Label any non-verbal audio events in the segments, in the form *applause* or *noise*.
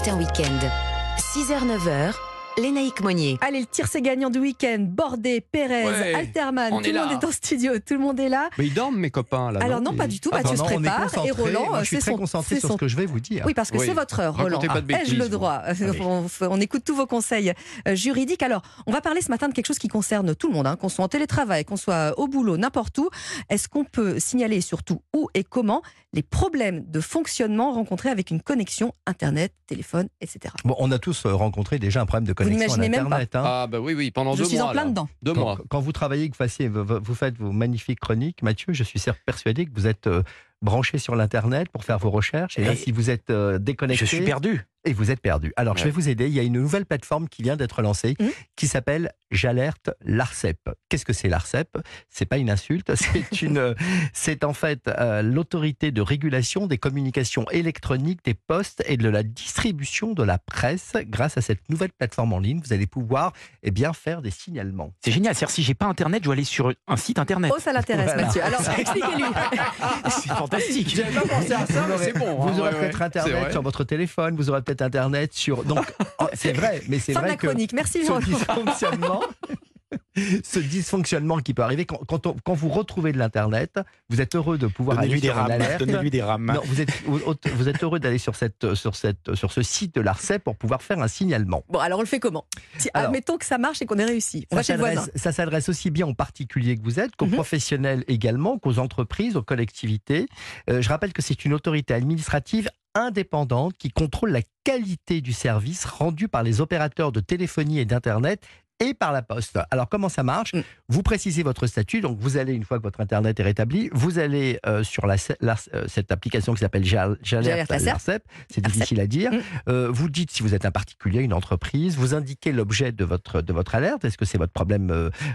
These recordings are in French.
matin week-end. 6h-9h, Lénaïque Monnier. Allez, le tir c'est gagnant du week-end. Bordé, Pérez, Ouais, Alterman, on tout est le monde est en studio, tout le monde est là. Mais ils dorment, mes copains, là. Alors non, pas du tout. Ah, Mathieu se prépare et. Roland, Moi, je suis c'est très son, concentré c'est sur son- ce que je vais vous dire. Oui, parce que Oui. c'est votre heure, Roland. De Ai-je le droit? On, on écoute tous vos conseils euh, juridiques. Alors, on va parler ce matin de quelque chose qui concerne tout le monde, hein, qu'on soit en télétravail, qu'on soit au boulot, n'importe où. Est-ce qu'on peut signaler surtout où et comment les problèmes de fonctionnement rencontrés avec une connexion Internet, téléphone, etc. Bon, on a tous euh, rencontré déjà un problème de connexion à Internet. hein. Ah, bah oui, oui, pendant Je deux suis mois. en plein là. dedans. Deux Quand, mois. quand vous travaillez, que vous, fassiez- vous- vous faites vos magnifiques chroniques, Mathieu, je suis persuadé que vous êtes euh, branché sur l'Internet pour faire vos recherches. Et là, Et si vous êtes euh, déconnecté, Je suis perdu. Et vous êtes perdu. Alors, je vais vous aider. Il y a une nouvelle plateforme qui vient d'être lancée Mhm. qui s'appelle J'alerte l'ARCEP. Qu'est-ce que c'est l'ARCEP C'est pas une insulte, *laughs* c'est une, c'est en fait euh, l'autorité de régulation des communications électroniques, des postes et de la distribution de la presse. Grâce à cette nouvelle plateforme en ligne, vous allez pouvoir eh bien faire des signalements. C'est génial. C'est-à-dire, si j'ai pas internet, je dois aller sur un site internet. Oh, ça l'intéresse, Voilà. Mathieu. Alors, *laughs* expliquez-lui. *laughs* C'est fantastique. J'avais pas pensé à ça, Vous mais aurez- c'est bon. Vous hein, aurez ouais, peut-être ouais. Internet sur votre téléphone, vous aurez Internet sur... Donc, *laughs* oh, c'est vrai, mais c'est vrai que chronique. Merci, ce dysfonctionnement, *laughs* ce dysfonctionnement qui peut arriver quand, quand, on- quand vous retrouvez de l'internet, vous êtes heureux de pouvoir Donnez-lui aller des sur rames. alerte. Donnez-lui des rames. Non, vous êtes, vous, êtes heureux d'aller sur, cette, sur, cette, sur ce site de l'ARCEP pour pouvoir faire un signalement. Bon, alors on le fait comment? Si, Alors, Admettons que ça marche et qu'on ait réussi. On s'adresse- ça s'adresse aussi bien aux particuliers que vous êtes, qu'aux Mhm. professionnels également, qu'aux entreprises, aux collectivités. Euh, je rappelle que c'est une autorité administrative indépendante qui contrôle la qualité du service rendu par les opérateurs de téléphonie et d'Internet et par la poste. Alors comment ça marche Mm. Vous précisez votre statut, donc vous allez, une fois que votre Internet est rétabli, vous allez euh, sur la, la- euh, cette application qui s'appelle J'al- J'alerte l'ARCEP. c'est difficile à dire. Mm. Euh, vous dites si vous êtes un particulier, une entreprise, vous indiquez l'objet de votre, de votre alerte. Est-ce que c'est votre problème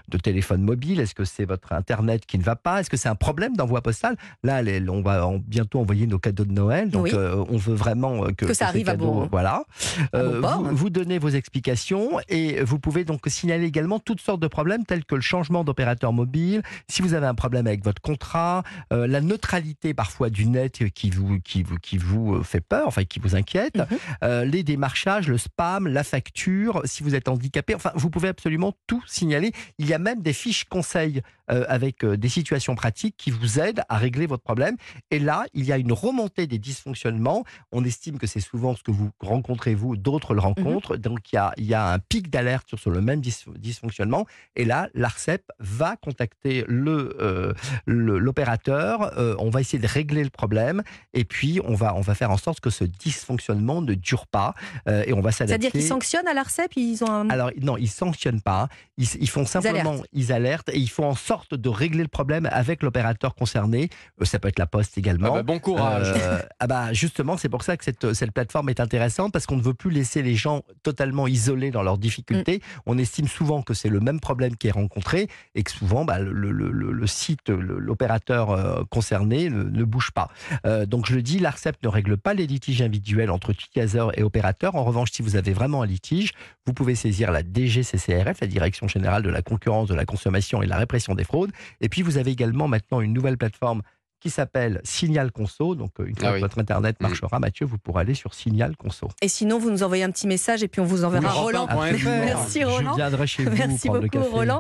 de téléphone mobile? Est-ce que c'est votre Internet qui ne va pas? Est-ce que c'est un problème d'envoi postal? Là, les- on va en- bientôt envoyer nos cadeaux de Noël, donc Oui. euh, on veut vraiment que, Que ça arrive à bon- Voilà. à bon port. vous, vous donnez vos explications et vous pouvez donc signaler également toutes sortes de problèmes tels que le changement d'opérateur mobile, si vous avez un problème avec votre contrat, euh, la neutralité parfois du net qui vous, qui vous, qui vous fait peur, enfin qui vous inquiète, Mhm. euh, les démarchages, le spam, la facture, si vous êtes handicapé, enfin vous pouvez absolument tout signaler. Il y a même des fiches conseils euh, avec euh, des situations pratiques qui vous aident à régler votre problème. Et là, il y a une remontée des dysfonctionnements. On estime que c'est souvent ce que vous rencontrez vous, d'autres le rencontrent. Donc il y a, il y a un pic d'alerte sur, sur le même dysfonctionnement. Et là, l'ARCEP va contacter le euh, le- l'opérateur. euh, on va essayer de régler le problème. Et puis on va on va faire en sorte que ce dysfonctionnement ne dure pas. euh, et on va s'adapter. C'est-à-dire qu'ils sanctionnent à l'ARCEP Ils ont un... Alors non, ils sanctionnent pas. Ils, ils font simplement, alertent. ils alertent et ils font en sorte de régler le problème avec l'opérateur concerné. Euh, Ça peut être la Poste Ah également. bah, bon courage. Euh, ah bah justement, c'est pour ça que cette, cette plateforme est intéressante parce qu'on ne veut plus laisser les gens totalement isolés dans leurs difficultés. Mm. On souvent que c'est le même problème qui est rencontré et que souvent bah, le, site, l'opérateur euh, concerné ne, ne bouge pas. Euh, donc je le dis, l'ARCEP ne règle pas les litiges individuels entre utilisateurs et opérateurs. En revanche, si vous avez vraiment un litige, vous pouvez saisir la DGCCRF, la Direction générale de la concurrence, de la consommation et de la répression des fraudes. Et puis vous avez également maintenant une nouvelle plateforme qui s'appelle Signal Conso. Donc, euh, une fois Ah que votre Internet Mm. marchera, Mathieu, vous pourrez aller sur Signal Conso. Et sinon, vous nous envoyez un petit message et puis on vous enverra Oui, Roland. *laughs* Merci Je Roland. viendrai chez vous Merci prendre le beaucoup café. Roland.